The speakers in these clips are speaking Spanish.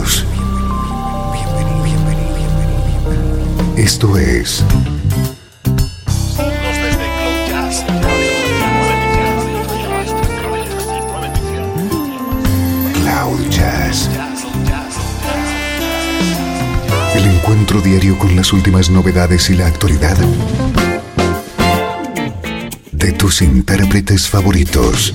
Bienvenidos. Esto es Cloud Jazz. El encuentro diario con las últimas novedades y la actualidad de tus intérpretes favoritos.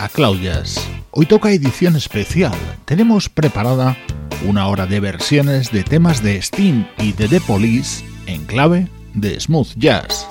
a Claudias. Hoy toca edición especial. Tenemos preparada una hora de versiones de temas de Steam y de The Police en clave de smooth jazz.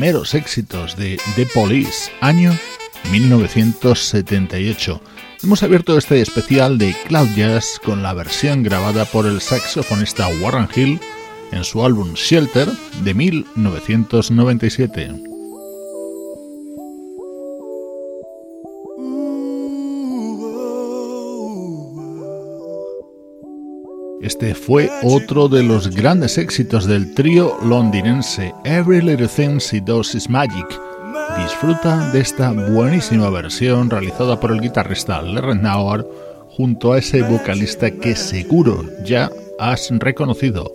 Primeros éxitos de The Police, año 1978. Hemos abierto este especial de Cloud Jazz con la versión grabada por el saxofonista Warren Hill en su álbum Shelter de 1997. Este fue otro de los grandes éxitos del trío londinense Every Little Thing She Does Is Magic. Disfruta de esta buenísima versión realizada por el guitarrista Larry Nauer junto a ese vocalista que seguro ya has reconocido,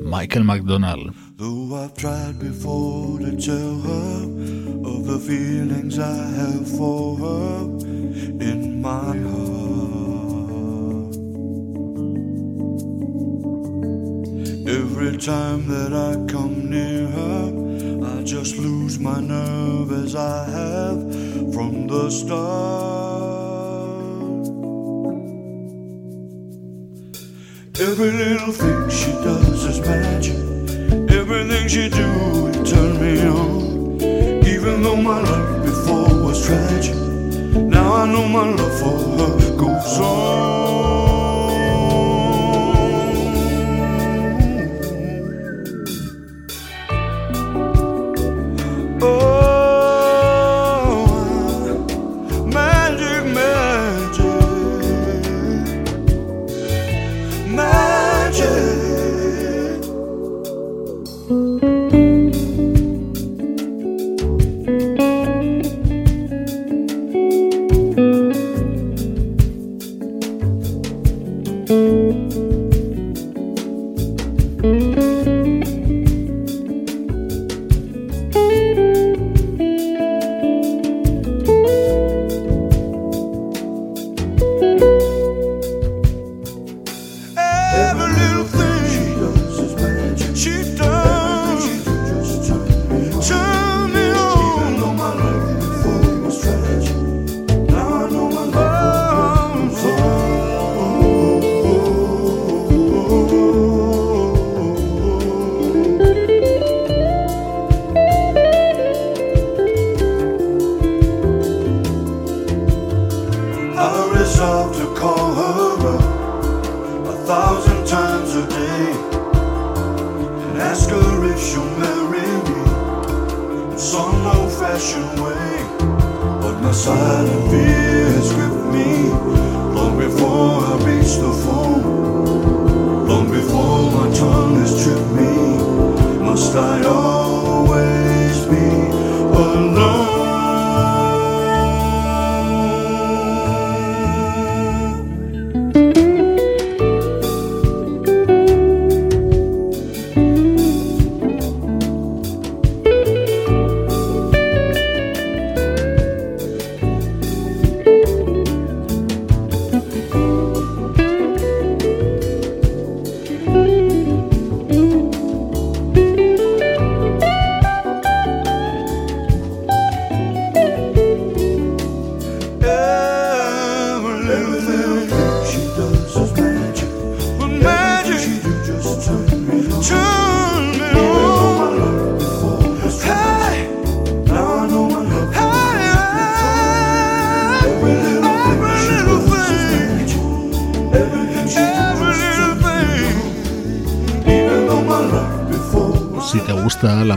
Michael McDonald. Every time that I come near her, I just lose my nerve as I have from the start. Every little thing she does is magic everything she do, it turned me on. Even though my love before was tragic, now I know my love for her goes on.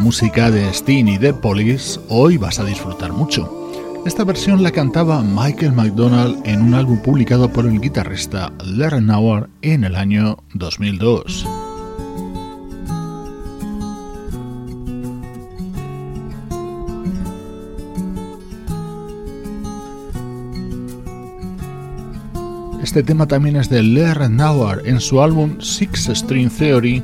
Música de Steen y The Police, hoy vas a disfrutar mucho. Esta versión la cantaba Michael McDonald en un álbum publicado por el guitarrista Larry Nauer en el año 2002. Este tema también es de Larry Nauer en su álbum Six String Theory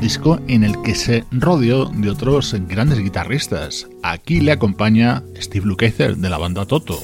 disco en el que se rodeó de otros grandes guitarristas. Aquí le acompaña Steve Lukather de la banda Toto.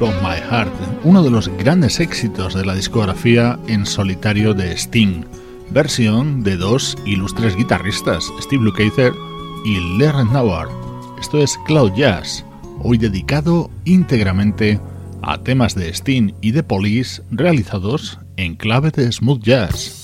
Of My Heart, uno de los grandes éxitos de la discografía en solitario de Sting, versión de dos ilustres guitarristas, Steve Lukather y Larry Nauer. Esto es Cloud Jazz, hoy dedicado íntegramente a temas de Sting y de Police realizados en clave de smooth jazz.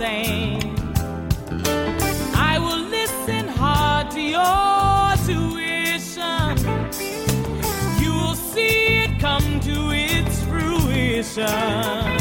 same. I will listen hard to your tuition. You will see it come to its fruition.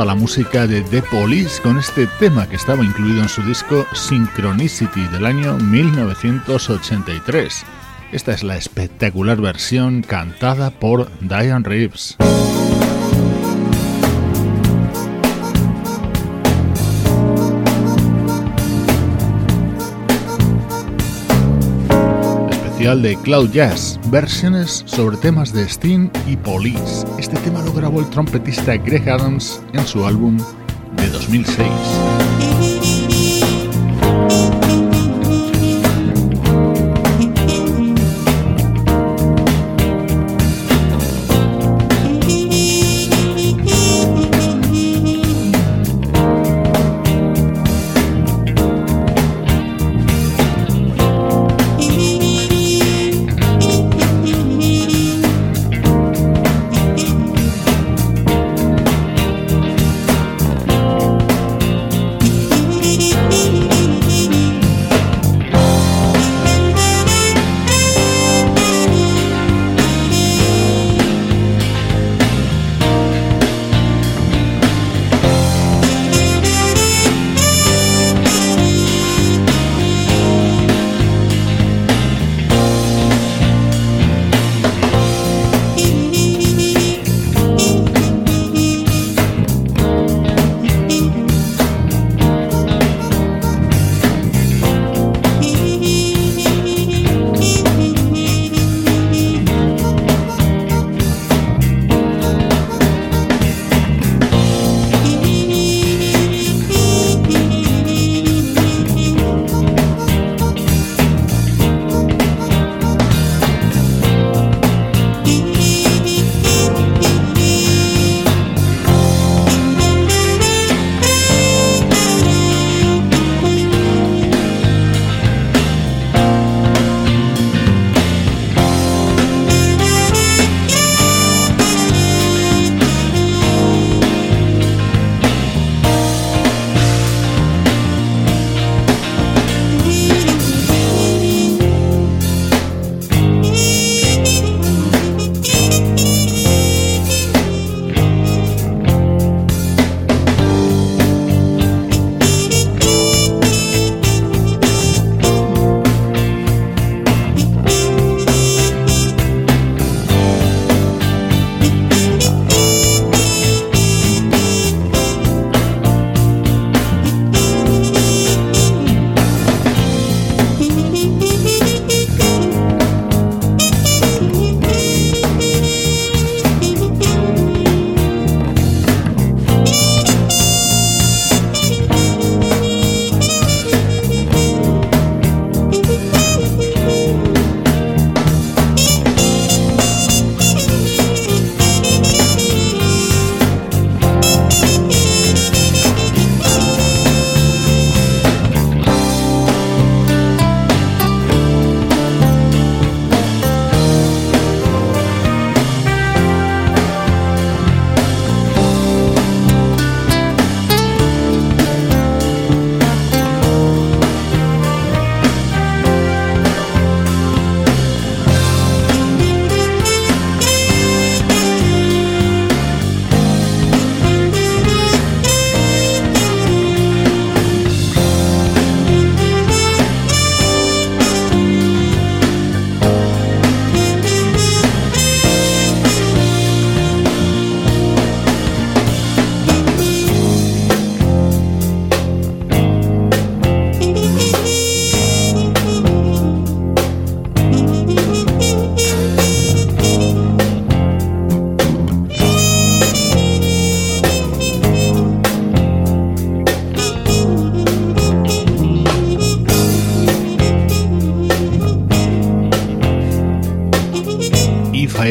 A la música de The Police con este tema que estaba incluido en su disco Synchronicity del año 1983. Esta es la espectacular versión cantada por Diane Reeves. De Cloud Jazz, versiones sobre temas de Sting y Police. Este tema lo grabó el trompetista Greg Adams en su álbum de 2006.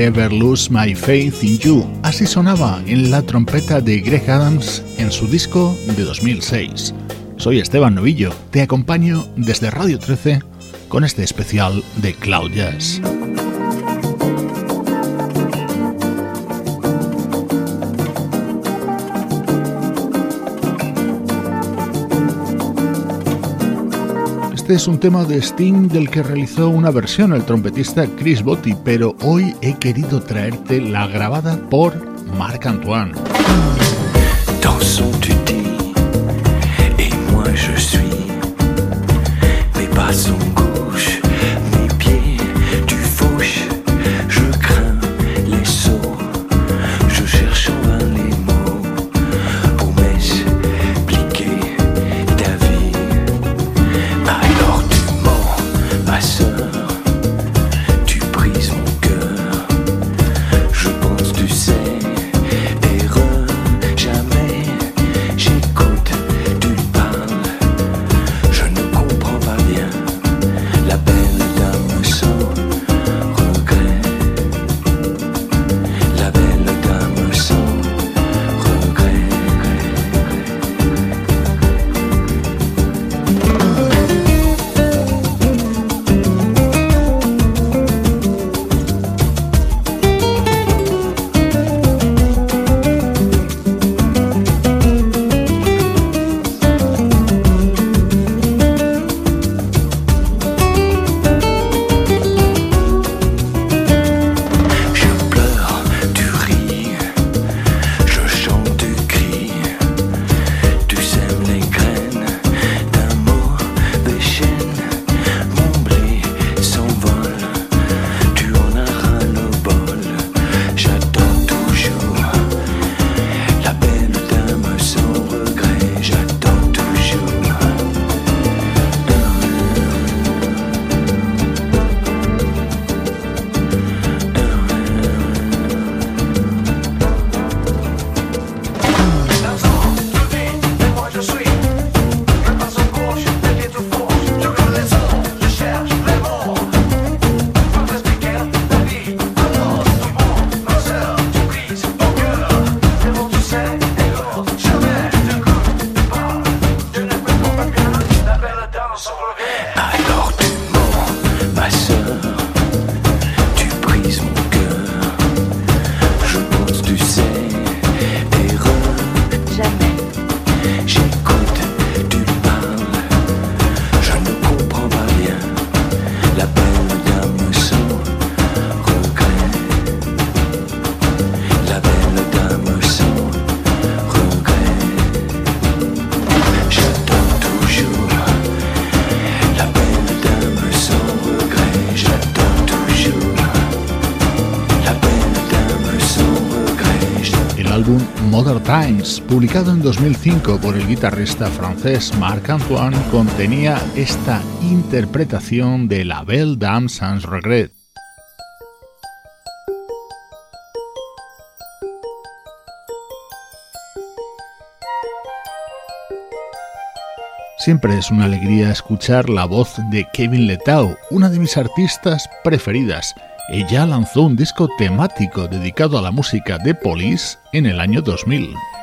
Ever Lose My Faith in You. Así sonaba en la trompeta de Greg Adams en su disco de 2006. Soy Esteban Novillo, te acompaño desde Radio 13 con este especial de Cloud Jazz. Este es un tema de Sting del que realizó una versión el trompetista Chris Botti, pero hoy he querido traerte la grabada por Marc Antoine. Publicado en 2005 por el guitarrista francés Marc Antoine, contenía esta interpretación de La Belle Dame sans regret. Siempre es una alegría escuchar la voz de Kevin Letau, una de mis artistas preferidas. Ella lanzó un disco temático dedicado a la música de Police en el año 2000.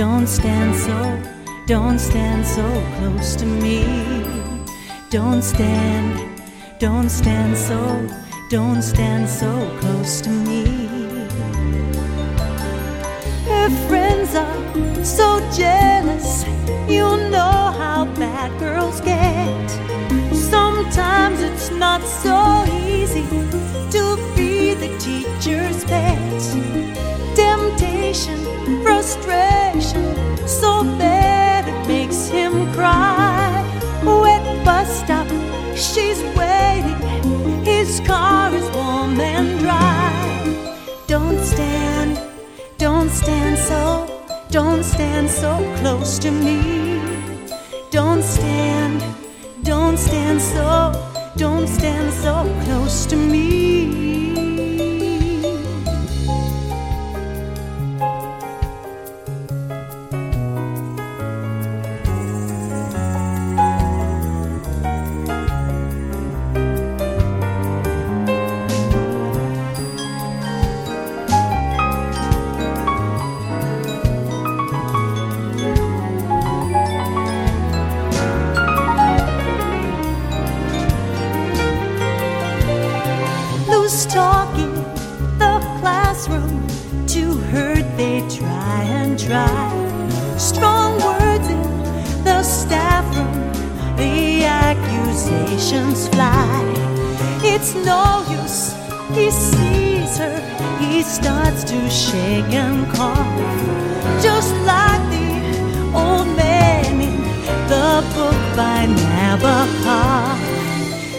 don't stand so, don't stand so close to me. Don't stand, don't stand so, don't stand so close to me. Her friends are so jealous. You know how bad girls get. Sometimes it's not so easy to be the teacher's pet. Temptation, frustration, so bad it makes him cry. Wet bus stop, she's waiting. His car is warm and dry. Don't stand, don't stand so don't stand so close to me. Don't stand, don't stand so, don't stand so close to me. He starts to shake and cough. Just like the old man in the book by Nabokov.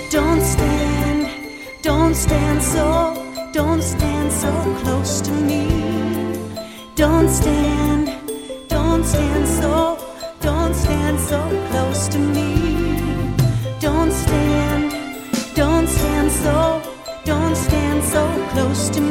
Don't stand, don't stand so, don't stand so close to me. Don't stand, don't stand so, don't stand so close to me. Don't stand, don't stand so, don't stand so close to me.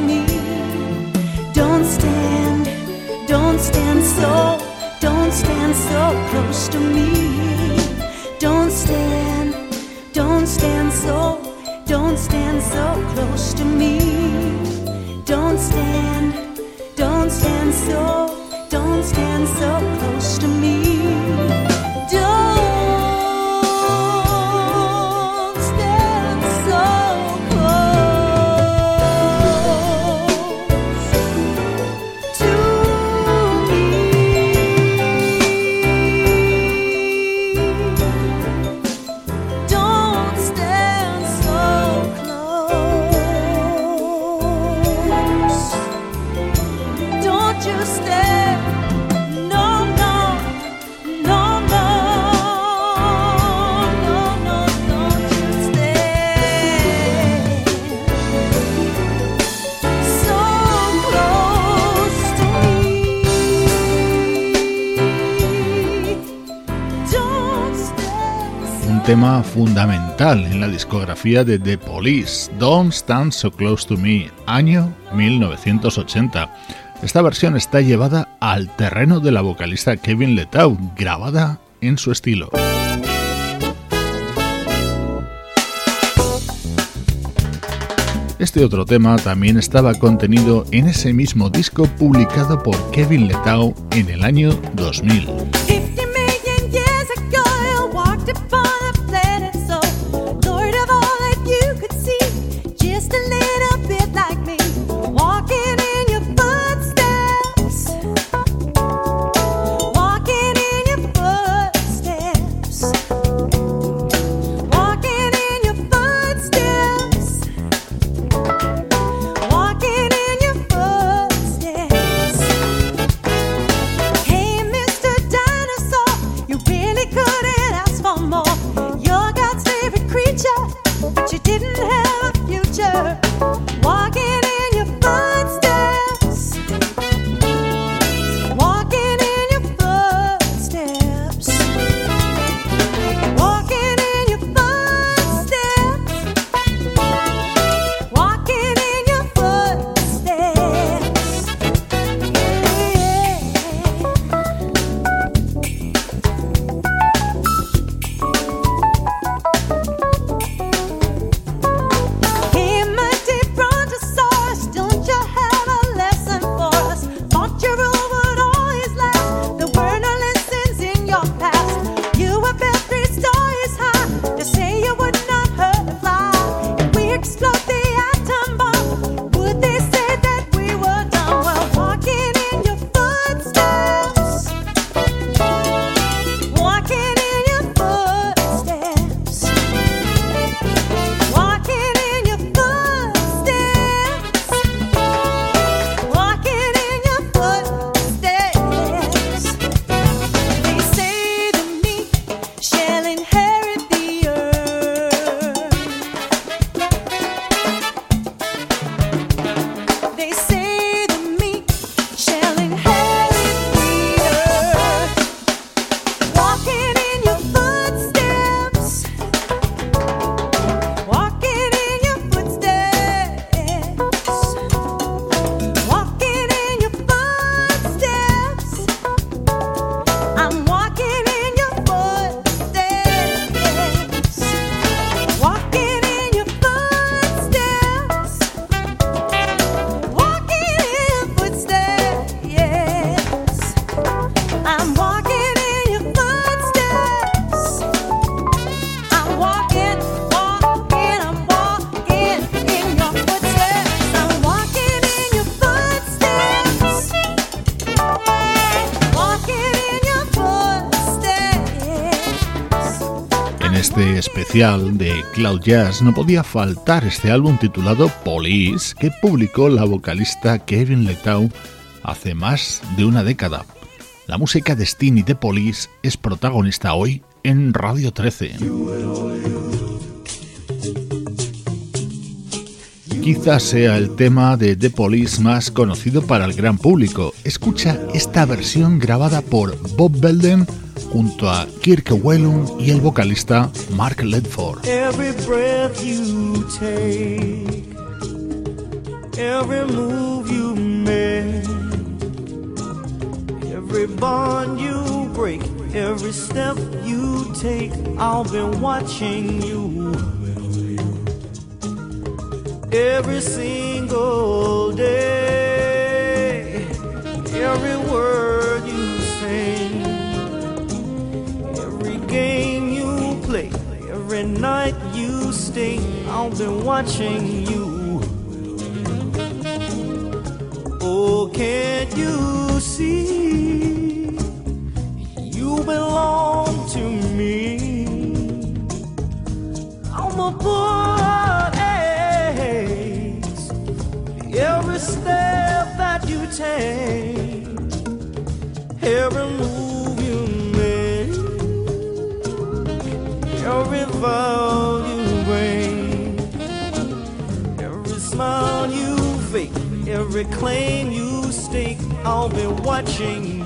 Fundamental en la discografía de The Police, Don't Stand So Close to Me, año 1980. Esta versión está llevada al terreno de la vocalista Kevin Letau, grabada en su estilo. Este otro tema también estaba contenido en ese mismo disco publicado por Kevin Letau en el año 2000. De Cloud Jazz no podía faltar este álbum titulado Police que publicó la vocalista Kevin Letau hace más de una década. La música de Sting y de Police es protagonista hoy en Radio 13. Quizás sea el tema de The Police más conocido para el gran público. Escucha esta versión grabada por Bob Belden junto a Kirk Whelan y el vocalista Mark Ledford. Every breath you take, every move you make, every bond you break, every step you take, I've been watching you. Every single day, every word every night you stay, I've been watching you. Oh, can't you see? You belong every claim you stake, I'll be watching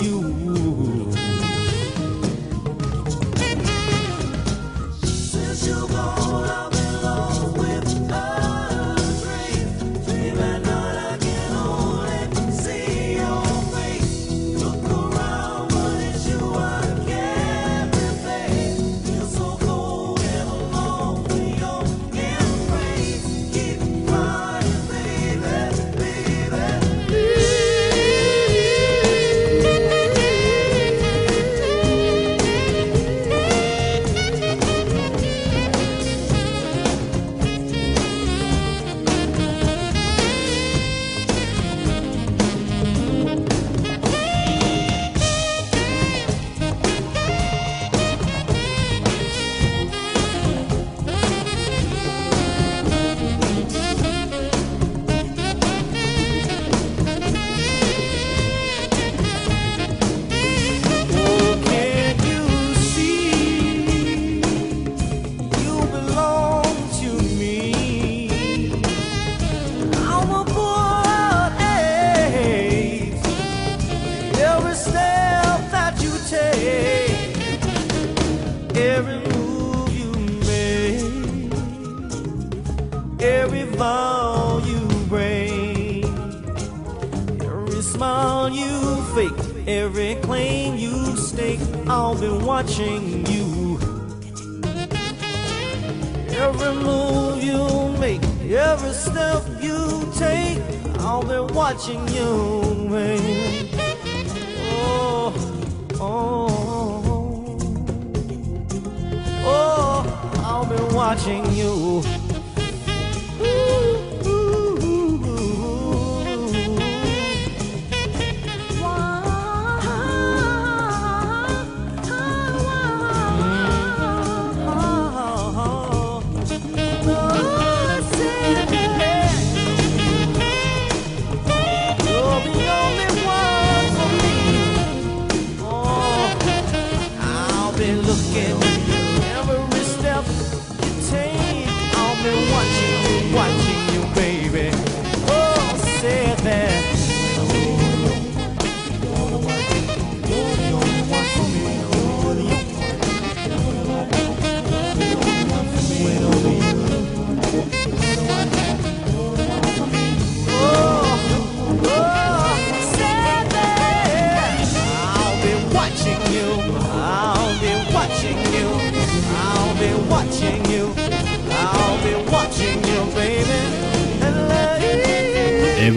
smile you fake, every claim you stake, I'll be watching you. Every move you make, every step you take, I'll be watching you, baby. Oh, oh, oh, oh I'll be watching you.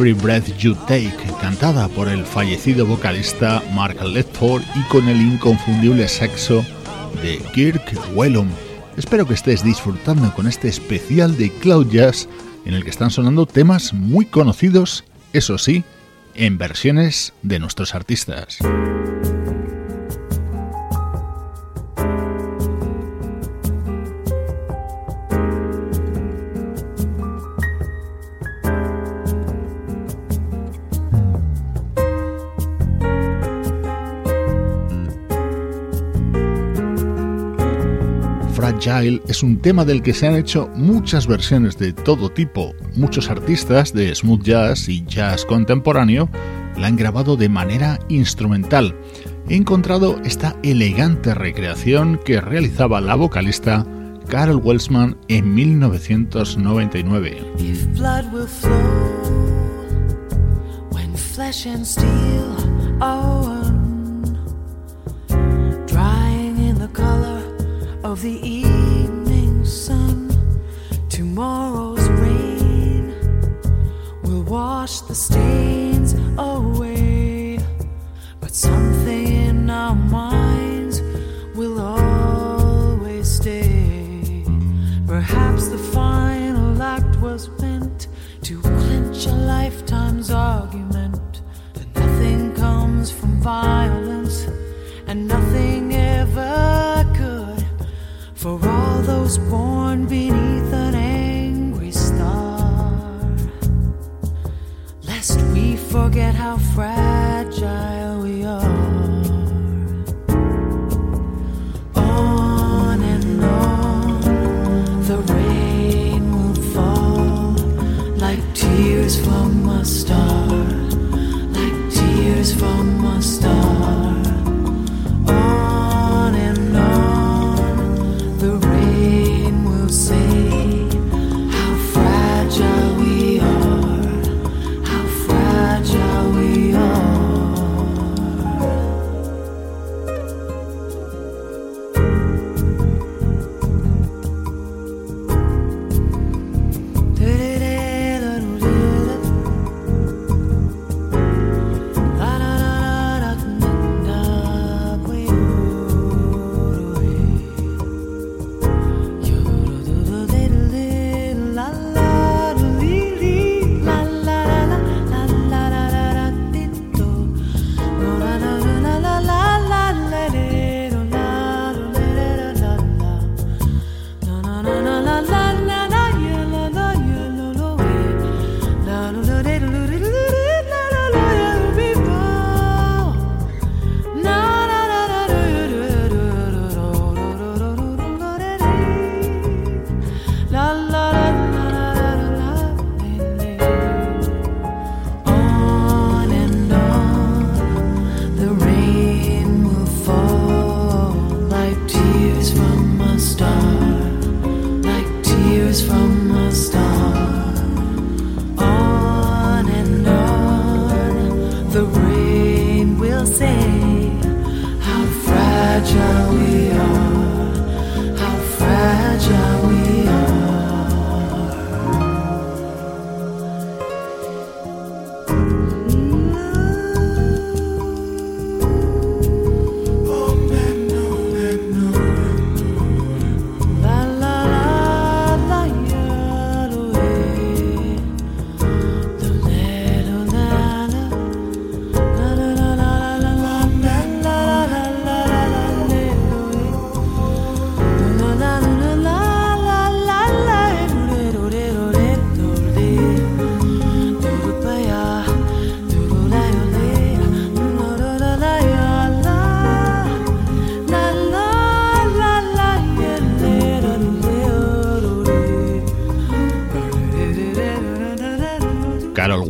Every Breath You Take, cantada por el fallecido vocalista Mark Ledford y con el inconfundible saxo de Kirk Whelan. Espero que estés disfrutando con este especial de Cloud Jazz en el que están sonando temas muy conocidos, eso sí, en versiones de nuestros artistas. Es un tema del que se han hecho muchas versiones de todo tipo. Muchos artistas de smooth jazz y jazz contemporáneo la han grabado de manera instrumental. He encontrado esta elegante recreación que realizaba la vocalista Carol Welsman en 1999. Of the evening sun. Tomorrow's rain will wash the stains away, but something in our minds will always stay. Perhaps the final act was meant to clinch a lifetime's argument that nothing comes from violence and nothing those born beneath an angry star. Lest we forget how fragile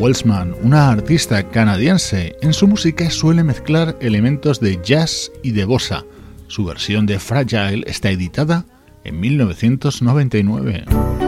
Welsman, una artista canadiense, en su música suele mezclar elementos de jazz y de bossa. Su versión de Fragile está editada en 1999.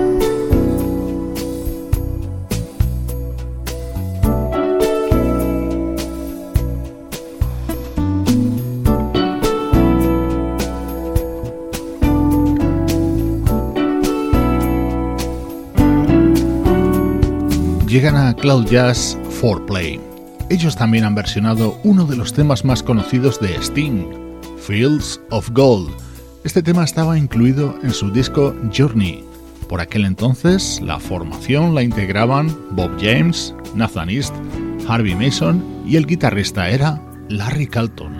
Llegan a Cloud Jazz 4Play. Ellos también han versionado uno de los temas más conocidos de Sting, Fields of Gold. Este tema estaba incluido en su disco Journey. Por aquel entonces, la formación la integraban Bob James, Nathan East, Harvey Mason y el guitarrista era Larry Calton.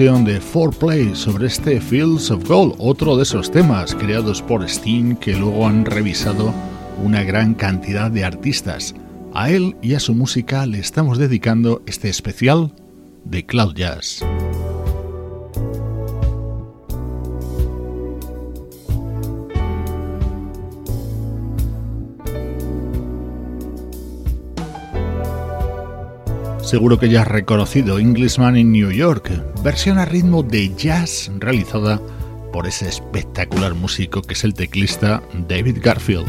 De 4Play sobre este Fields of Gold, otro de esos temas creados por Steam que luego han revisado una gran cantidad de artistas. A él y a su música le estamos dedicando este especial de Cloud Jazz. Seguro que ya has reconocido Englishman in New York, versión a ritmo de jazz realizada por ese espectacular músico que es el teclista David Garfield.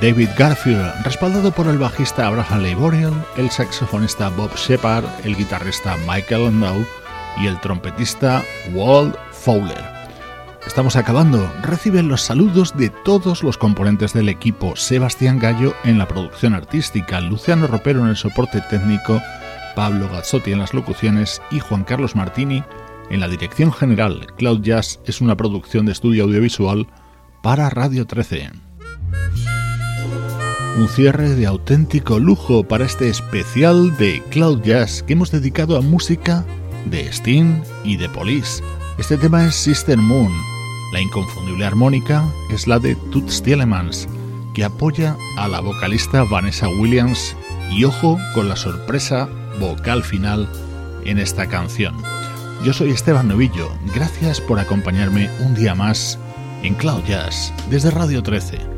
David Garfield, respaldado por el bajista Abraham Leiboriel, el saxofonista Bob Shepard, el guitarrista Michael Landau y el trompetista Walt Fowler. Estamos acabando. Reciben los saludos de todos los componentes del equipo. Sebastián Gallo en la producción artística, Luciano Ropero en el soporte técnico, Pablo Gazzotti en las locuciones y Juan Carlos Martini en la dirección general. Cloud Jazz es una producción de estudio audiovisual para Radio 13. Un cierre de auténtico lujo para este especial de Cloud Jazz que hemos dedicado a música de Sting y de Police. Este tema es Sister Moon. La inconfundible armónica es la de Toots Tielemans, que apoya a la vocalista Vanessa Williams y ojo con la sorpresa vocal final en esta canción. Yo soy Esteban Novillo, gracias por acompañarme un día más en Cloud Jazz desde Radio 13.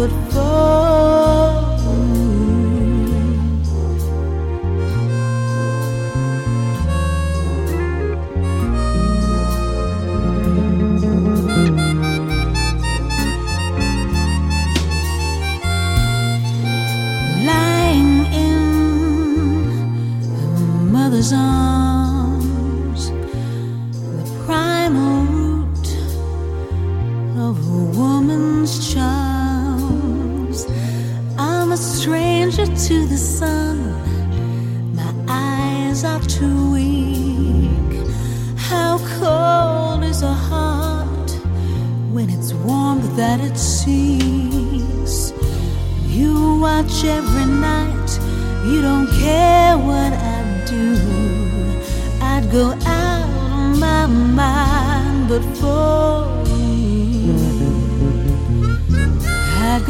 but for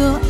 cơ